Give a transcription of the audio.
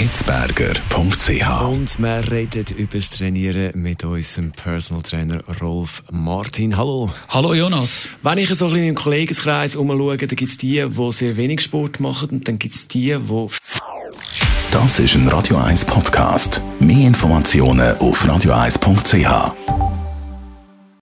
hitzberger.ch. Und wir reden über das Trainieren mit unserem Personal Trainer Rolf Martin. Hallo. Hallo Jonas. Wenn ich so ein bisschen im Kollegenkreis umschaue, dann gibt es die, die sehr wenig Sport machen und dann gibt es die, die... Das ist ein Radio 1 Podcast. Mehr Informationen auf radio1.ch.